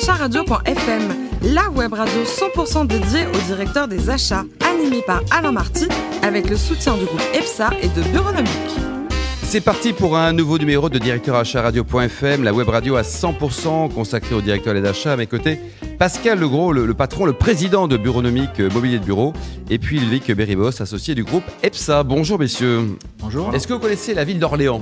acharadio.fm, la web radio 100% dédiée au directeur des achats, animée par Alain Marty, avec le soutien du groupe EPSA et de Bureaunomique. C'est parti pour un nouveau numéro de Directeur Achat Radio.fm, la web radio à 100% consacrée au directeur des achats. À mes côtés, Pascal Legros, le, le patron, le président de Bureaunomique euh, Mobilier de Bureau, et puis Ludovic Beribos, associé du groupe EPSA. Bonjour messieurs. Bonjour. Est-ce que vous connaissez la ville d'Orléans?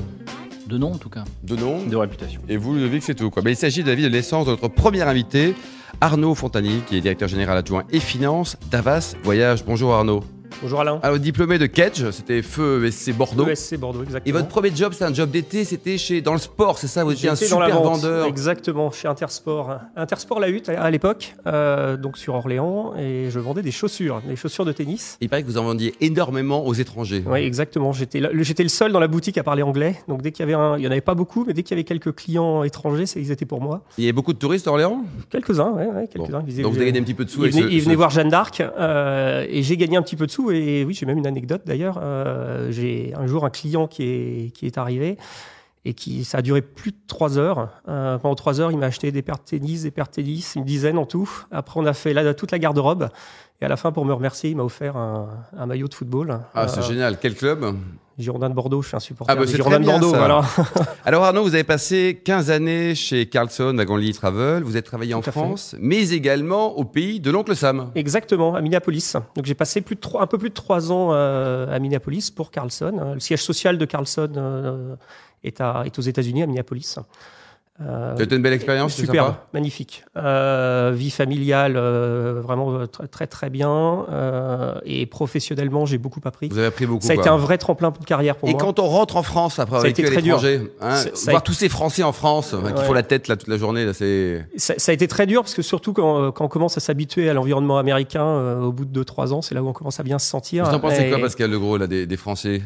De nom en tout cas. De nom De réputation. Et vous, Ludovic, c'est tout. Quoi. Mais il s'agit de la ville de l'essence de notre premier invité, Arnaud Fontani, qui est directeur général adjoint et finance d'Avas Voyage. Bonjour Arnaud. Bonjour Alain. Alors, diplômé de Kedge, c'était Feu ESC Bordeaux. ESC Bordeaux, exactement. Et votre premier job, c'est un job d'été, c'était chez dans le sport, c'est ça Vous étiez un J'étais dans la super vente, vendeur. Exactement, chez Intersport. Intersport La Hutte à l'époque, euh, donc sur Orléans, et je vendais des chaussures, des chaussures de tennis. Il paraît que vous en vendiez énormément aux étrangers. Oui, exactement. J'étais le, seul dans la boutique à parler anglais. Donc dès qu'il y avait un, il y en avait pas beaucoup, mais dès qu'il y avait quelques clients étrangers, ils étaient pour moi. Il y a beaucoup de touristes à Orléans? Quelques-uns, ouais, Bon. quelques-uns. Donc vous avez gagné un petit peu de sous Ils venaient, ce- ils venaient ce- voir Jeanne d'Arc euh, et j'ai gagné un petit peu de sous et oui j'ai même une anecdote d'ailleurs. Euh, j'ai un jour un client qui est arrivé et qui ça a duré plus de trois heures. Euh, pendant trois heures il m'a acheté des paires de tennis des paires de tennis une dizaine en tout. Après on a fait là, toute la garde-robe et à la fin pour me remercier il m'a offert un, un maillot de football Ah, c'est Euh, génial. Quel club Girondin de Bordeaux je suis un supporter Ah, bah, très de Bordeaux voilà Alors Arnaud, vous avez passé 15 années chez Carlson Wagonly Travel, vous êtes travaillé en fait. France, mais également au pays de l'oncle Sam. Exactement, à Minneapolis. Donc j'ai passé plus de trois, un peu plus de trois ans euh, à Minneapolis pour Carlson. Le siège social de Carlson euh, est, à, est aux États-Unis, à Minneapolis. Euh, C'était une belle expérience, c'était Super, sympa magnifique. Euh, vie familiale, euh, vraiment euh, très très, très bien. Euh, et professionnellement, j'ai beaucoup appris. Vous avez appris beaucoup. Ça a quoi. été un vrai tremplin de carrière pour Et moi. quand on rentre en France après avoir été à très dur. l'étranger, hein, Ça- ça a voir tous ces Français en France hein, qui Ouais. font la tête là toute la journée, là, c'est. Ça, ça a été très dur parce que surtout quand, quand on commence à s'habituer à l'environnement américain, euh, au bout de 2-3 ans, c'est là où on commence à bien se sentir. Vous en pensez Et- quoi, Pascal Legros, là, des, des Français?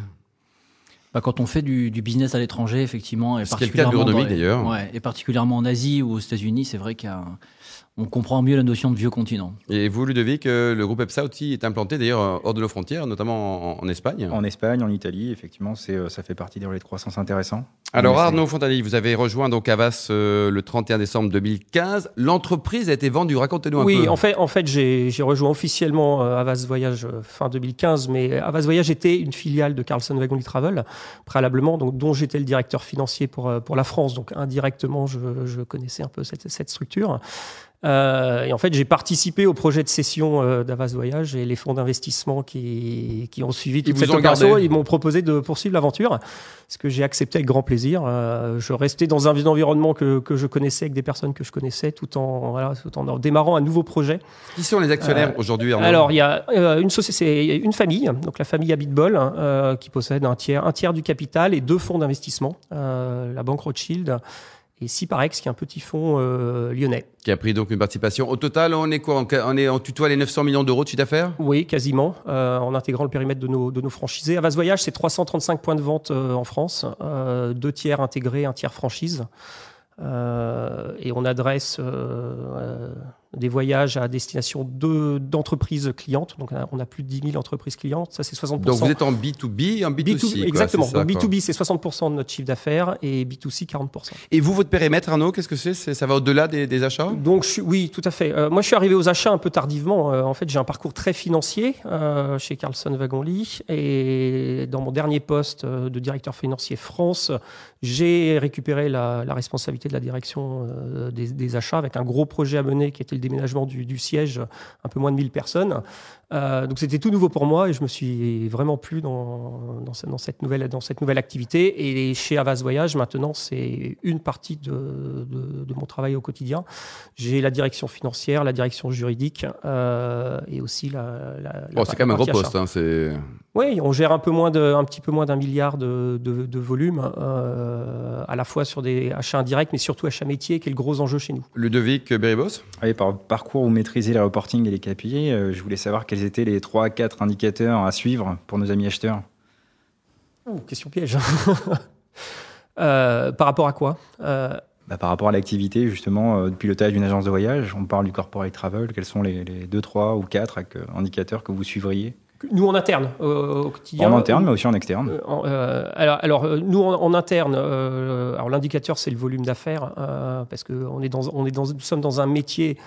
Bah, quand on fait du, du business à l'étranger, effectivement, et particulièrement, dans ouais, et particulièrement en Asie ou aux États-Unis, c'est vrai qu'on comprend mieux la notion de vieux continent. Et vous, Ludovic, euh, le groupe EPSA aussi est implanté d'ailleurs euh, hors de nos frontières, notamment en, en Espagne. En Espagne, en Italie, effectivement, c'est, euh, ça fait partie des relais de croissance intéressants. Alors Arnaud Fontani, vous avez rejoint donc Avas euh, le 31 décembre 2015. L'entreprise a été vendue, racontez-nous un Oui, peu. en fait, en fait j'ai rejoint officiellement euh, Avas Voyage euh, fin 2015, mais Avas Voyage était une filiale de Carlson Wagonly Travel préalablement, donc dont j'étais le directeur financier pour euh, pour la France. Donc indirectement, je, je connaissais un peu cette, cette structure. Euh, et en fait, j'ai participé au projet de cession euh, d'Avas Voyage et les fonds d'investissement qui, qui ont suivi toute cette opération. Ils m'ont proposé de poursuivre l'aventure, ce que j'ai accepté avec grand plaisir. Euh, je restais dans un environnement que, que je connaissais, avec des personnes que je connaissais, tout en, voilà, tout en démarrant un nouveau projet. Qui sont les actionnaires Euh, aujourd'hui Alors, il y a euh, une société, une famille, donc la famille Habitbol, hein, euh, qui possède un tiers, un tiers du capital et deux fonds d'investissement, euh, la banque Rothschild et Ciparex, qui est un petit fonds euh, lyonnais. Qui a pris donc une participation. Au total, on est quoi On- est en tutoie les 900 millions d'euros de chiffre d'affaires? Oui, quasiment, euh, en intégrant le périmètre de nos, de nos franchisés. Avas Voyage, c'est 335 points de vente euh, en France, deux tiers intégrés, un tiers franchise. Et on adresse des voyages à destination de- d'entreprises clientes. Donc, on a, plus de 10 000 entreprises clientes. Ça, c'est 60%. Donc vous êtes en B2B et en B2C. B2B, quoi, exactement. ça, Donc quoi. B2B, c'est 60% de notre chiffre d'affaires et B2C, 40%. Et vous, votre périmètre, Arnaud, qu'est-ce que c'est? Ça va au-delà des, des achats? Donc, je suis- oui, tout à fait. Euh, moi, je suis arrivé aux achats un peu tardivement. Euh, en fait, j'ai un parcours très financier euh, chez Carlson Wagonly. Et dans mon dernier poste de directeur financier France, j'ai récupéré la, la responsabilité de la direction des, des achats avec un gros projet à mener qui était le déménagement du, du siège, un peu moins de 1000 personnes. Euh, donc, c'était tout nouveau pour moi et je me suis vraiment plu dans, dans, ce- dans cette, nouvelle, dans cette nouvelle activité. Et chez Avas Voyage, maintenant, c'est une partie de, de, de mon travail au quotidien. J'ai la direction financière, la direction juridique euh, et aussi la. la- la Oh, C'est quand même un gros poste. hein, c'est- Oui, on gère un peu moins de, un petit peu moins d'un milliard de, de, de volume, euh, à la fois sur des achats indirects, mais surtout achats métiers, qui est le gros enjeu chez nous. Ludovic Beribos Oui, par parcours, vous maîtrisez les reporting et les KPI. Euh, je voulais savoir quels étaient les 3 à 4 indicateurs à suivre pour nos amis acheteurs. Ouh, question piège. Euh, par rapport à quoi? Euh, Bah, par rapport à l'activité, justement, de pilotage d'une agence de voyage, on parle du corporate travel. Quels sont les, les 2, 3 ou 4 indicateurs que vous suivriez? Nous en interne au quotidien. En interne, mais aussi en externe. Euh, alors, alors, nous en, interne, alors l'indicateur c'est le volume d'affaires parce que on est dans, on est dans, nous sommes dans un métier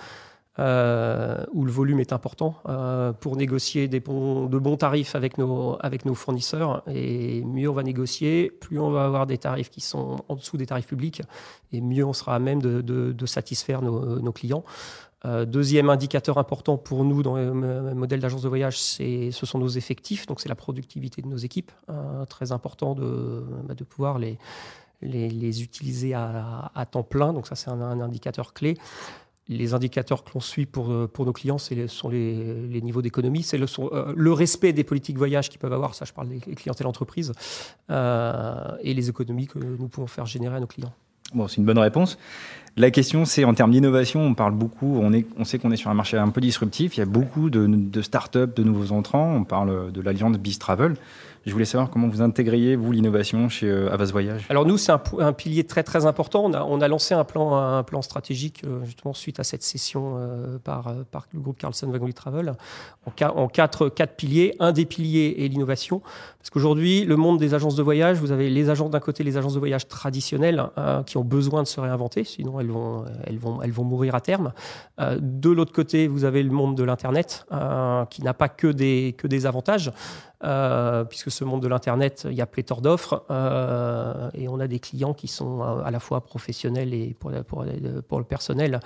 euh, où le volume est important euh, pour négocier des bons, de bons tarifs avec nos, avec nos fournisseurs. Et mieux on va négocier, plus on va avoir des tarifs qui sont en dessous des tarifs publics, et mieux on sera à même de, de, satisfaire nos, nos clients. Euh, deuxième indicateur important pour nous dans le modèle d'agence de voyage, ce sont nos effectifs, donc c'est la productivité de nos équipes. très important de, bah, de pouvoir les, les, utiliser à, temps plein, donc ça c'est un, indicateur clé les indicateurs que l'on suit pour, euh, pour nos clients, ce sont les, niveaux d'économie, c'est le, euh, respect des politiques voyage qu'ils peuvent avoir, ça je parle des clientèles entreprises, et les économies que nous pouvons faire générer à nos clients. Bon, c'est une bonne réponse. La question, c'est en termes d'innovation, on parle beaucoup, on, est, on sait qu'on est sur un marché un peu disruptif, il y a beaucoup de, de start-up, de nouveaux entrants, on parle de l'alliance Biz Travel. Je voulais savoir comment vous intégriez, vous, l'innovation chez euh, Avas Voyage. Alors nous, c'est un, pilier très très important. On a, on a lancé un plan, un plan stratégique euh, justement suite à cette session euh, par, par le groupe Carlson Wagonly Travel en, en, quatre, quatre piliers. Un des piliers est l'innovation. Parce qu'aujourd'hui, le monde des agences de voyage, vous avez les agents d'un côté, les agences de voyage traditionnelles hein, qui ont besoin de se réinventer, sinon elles vont, elles vont, elles vont mourir à terme. de l'autre côté, vous avez le monde de l'Internet qui n'a pas que des, que des avantages. Euh, puisque ce monde de l'Internet, il y a pléthore d'offres euh, et on a des clients qui sont euh, à la fois professionnels et pour, pour, pour le personnel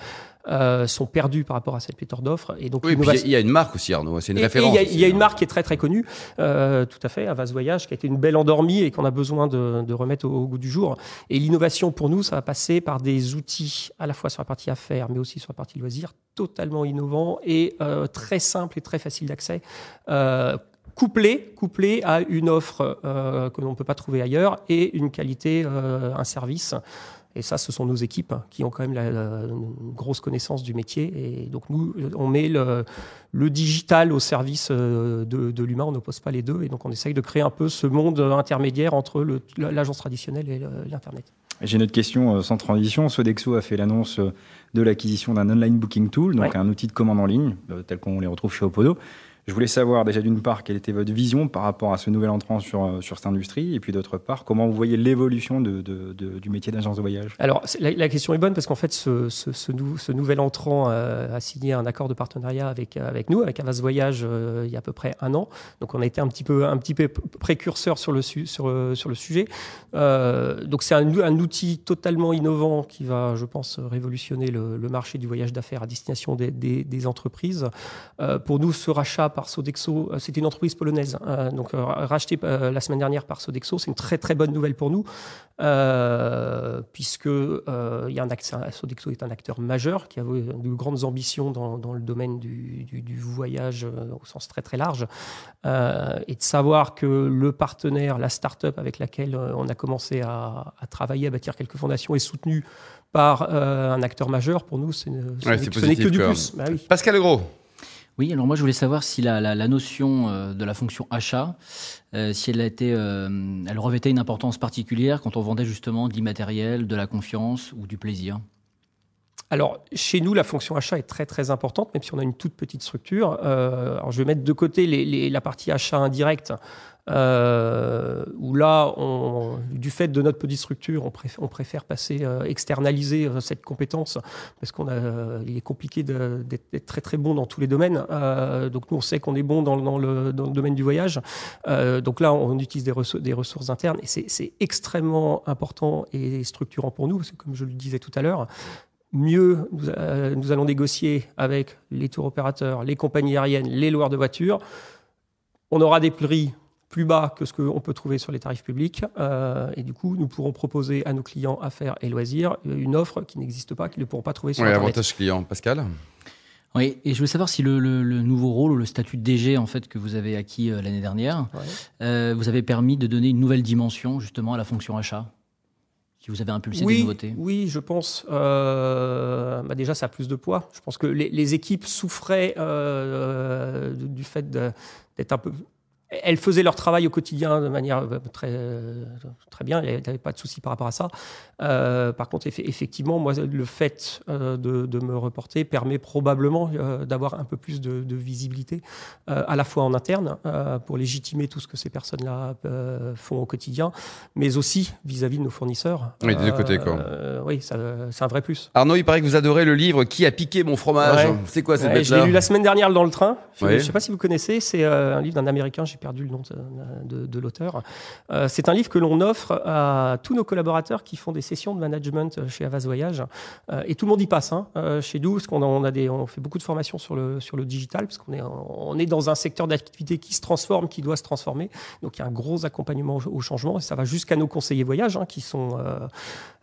euh, sont perdus par rapport à cette pléthore d'offres. Et donc, oui, il y a une marque aussi, Arnaud, c'est une référence. Il y, a une marque qui est très très connue, euh, tout à fait, Avas Voyage, qui a été une belle endormie et qu'on a besoin de, remettre au, goût du jour. Et l'innovation pour nous, ça va passer par des outils à la fois sur la partie affaires, mais aussi sur la partie loisirs, totalement innovants et euh, très simples et très faciles d'accès. Euh, couplé à une offre euh, que l'on ne peut pas trouver ailleurs et une qualité, euh, un service. Et ça, ce sont nos équipes qui ont quand même la, une grosse connaissance du métier. Et donc, nous, on met le, le digital au service euh, de, de l'humain, on n'oppose pas les deux. Et donc, on essaye de créer un peu ce monde intermédiaire entre l'agence traditionnelle et l'Internet. J'ai une autre question sans transition. Sodexo a fait l'annonce de l'acquisition d'un online booking tool, donc un outil de commande en ligne, tel qu'on les retrouve chez Opodo. Je voulais savoir déjà d'une part quelle était votre vision par rapport à ce nouvel entrant sur, euh, sur cette industrie, et puis d'autre part comment vous voyez l'évolution du métier d'agence de voyage? Alors la, question est bonne parce qu'en fait ce, ce, nouvel entrant euh, a signé un accord de partenariat avec, avec nous, avec Avas Voyage, euh, il y a à peu près un an. Donc on a été un petit peu, un petit peu précurseur sur le, sur, sur le sujet. donc c'est un, outil totalement innovant qui va, je pense, révolutionner le, marché du voyage d'affaires à destination des, des, des entreprises. pour nous, ce rachat par Sodexo. Euh, c'était une entreprise polonaise, euh, donc euh, rachetée la semaine dernière par Sodexo. C'est une très très bonne nouvelle pour nous, puisque il y a un Sodexo est un acteur majeur qui a de grandes ambitions dans, dans le domaine du, du, du, voyage au sens très très large, et de savoir que le partenaire, la start-up avec laquelle on a commencé à, à travailler, à bâtir quelques fondations, est soutenu par un acteur majeur, pour nous, ce n'est que du plus. Bah oui. Pascal Legros. Oui, alors moi je voulais savoir si la, notion euh, de la fonction achat, euh, si elle a été, euh, elle revêtait une importance particulière quand on vendait justement de l'immatériel, de la confiance ou du plaisir? Alors, chez nous, la fonction achat est très très importante, même si on a une toute petite structure. Alors, je vais mettre de côté la partie achat indirect, euh, où là, on, du fait de notre petite structure, on, préfère, passer, euh, externaliser euh, cette compétence, parce qu'on il est compliqué d'être très très bon dans tous les domaines. Donc nous, on sait qu'on est bon dans, le, domaine du voyage. Donc là, on utilise des, ressources, internes, et c'est extrêmement important et structurant pour nous, parce que comme je le disais tout à l'heure, mieux nous, nous, allons négocier avec les tours opérateurs, les compagnies aériennes, les loueurs de voitures. On aura des prix plus bas que ce qu'on peut trouver sur les tarifs publics. Euh, et du coup, nous pourrons proposer à nos clients affaires et loisirs une offre qui n'existe pas, qu'ils ne pourront pas trouver sur oui, Internet. avantage client, Pascal oui, et je veux savoir si le, le, le, nouveau rôle ou le statut de DG en fait que vous avez acquis euh, l'année dernière, ouais. euh, vous avez permis de donner une nouvelle dimension justement à la fonction achat qui vous avez impulsé oui, des nouveautés Oui, je pense. Euh, bah déjà, ça a plus de poids. Je pense que les, les équipes souffraient euh, du fait d'être un peu elles faisaient leur travail au quotidien de manière euh, très, très bien, il n'y avait pas de souci par rapport à ça. Euh, par contre, effectivement, moi, le fait euh, de, de, me reporter permet probablement euh, d'avoir un peu plus de, de visibilité, euh, à la fois en interne, pour légitimer tout ce que ces personnes-là font au quotidien, mais aussi vis-à-vis de nos fournisseurs. Oui, des deux côtés, quoi. oui, c'est un vrai plus. Arnaud, il paraît que vous adorez le livre Qui a piqué mon fromage C'est quoi cette ouais, Je l'ai lu la semaine dernière dans le train. Je ne sais pas si vous connaissez, c'est un livre d'un Américain, j'ai perdu le nom de, l'auteur. c'est un livre que l'on offre à tous nos collaborateurs qui font des sessions de management euh, chez Avas Voyage. Euh, et tout le monde y passe hein, euh, chez nous, parce qu'on on fait beaucoup de formations sur le, digital, parce qu'on est, on est dans un secteur d'activité qui se transforme, qui doit se transformer. Donc il y a un gros accompagnement au, changement, et ça va jusqu'à nos conseillers voyage, hein, qui sont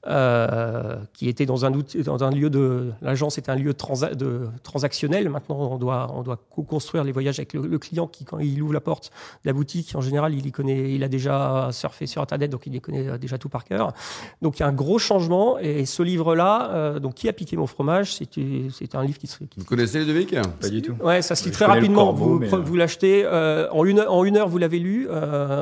euh, qui était dans un, dans un lieu de. L'agence est un lieu de, transactionnel. Maintenant, on doit, on doit co-construire les voyages avec le, client qui, quand il ouvre la porte de la boutique, en général, il, y connaît, il a déjà surfé sur Internet, donc il les connaît déjà tout par cœur. Donc il y a un gros changement. Et ce livre-là, euh, donc Qui a piqué mon fromage? C'est un livre qui, Vous connaissez le Ludovic? Pas du tout. Ouais, ça se lit très rapidement. vous, vous l'achetez euh, en, une, en une heure, vous l'avez lu.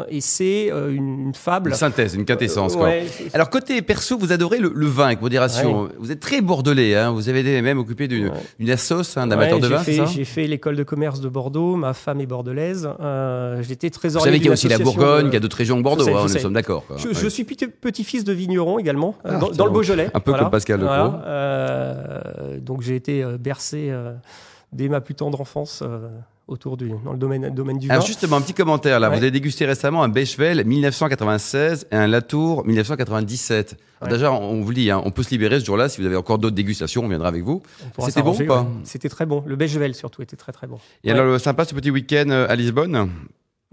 et c'est une, fable. Une synthèse, une quintessence. Quoi. Alors, côté perso, vous adorez le, vin avec modération. Vous êtes très bordelais, hein vous avez même occupé d'une ouais. assos hein, d'amateur de vin, J'ai fait l'école de commerce de Bordeaux, ma femme est bordelaise. Euh, J'étais trésorier Vous savez qu'il y a aussi la Bourgogne, qu'il y a d'autres régions de Bordeaux, hein, nous sommes d'accord. Je, suis petit-fils de vigneron également, euh, ah, dans, le Beaujolais. Un peu comme Pascal voilà. Euh, donc j'ai été euh, bercé dès ma plus tendre enfance autour du, dans le domaine, domaine du vin. Alors justement, un petit commentaire là. Vous avez dégusté récemment un Bechevel 1996 et un Latour 1997. Déjà, on vous dit, hein, on peut se libérer ce jour-là. Si vous avez encore d'autres dégustations, on viendra avec vous. C'était bon ou pas C'était très bon. Le Bechevel surtout était très très bon. Et alors, sympa ce petit week-end euh, à Lisbonne?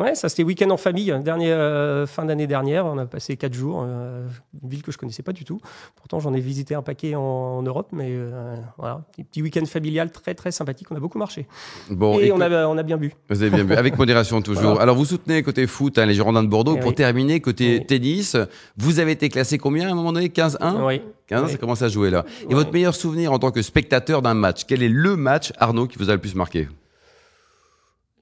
Ouais, ça c'était week-end en famille, dernier, euh, fin d'année dernière. On a passé quatre jours, euh, une ville que je connaissais pas du tout. Pourtant, j'en ai visité un paquet en, Europe, mais euh, voilà, un petit week-end familial très très sympathique. On a beaucoup marché. Bon, et, on, a, on a bien bu. Vous avez bien bu, avec modération toujours. Alors, vous soutenez côté foot hein, les Girondins de Bordeaux. Eh Pour terminer, côté tennis, vous avez été classé combien à un moment donné? 15-1 Oui. 15, ça commence à jouer là? Et votre meilleur souvenir en tant que spectateur d'un match Quel est le match, Arnaud, qui vous a le plus marqué?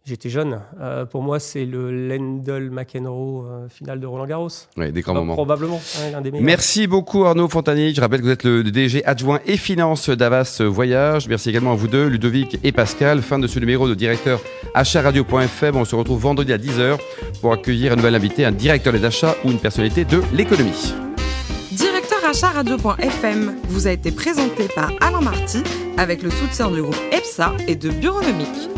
J'étais jeune. Euh, pour moi, c'est le Lendl McEnroe euh, finale de Roland Garros. Oui, des grands moments. Probablement, l'un des meilleurs. Merci beaucoup Arnaud Fontanier. Je rappelle que vous êtes le DG adjoint et finance d'Avas Voyage. Merci également à vous deux, Ludovic et Pascal. Fin de ce numéro de directeur achat-radio.fm. On se retrouve vendredi à 10h pour accueillir un nouvel invité, un directeur des achats ou une personnalité de l'économie. Directeur achat-radio.fm vous a été présenté par Alain Marty avec le soutien du groupe EPSA et de Bureaunomique.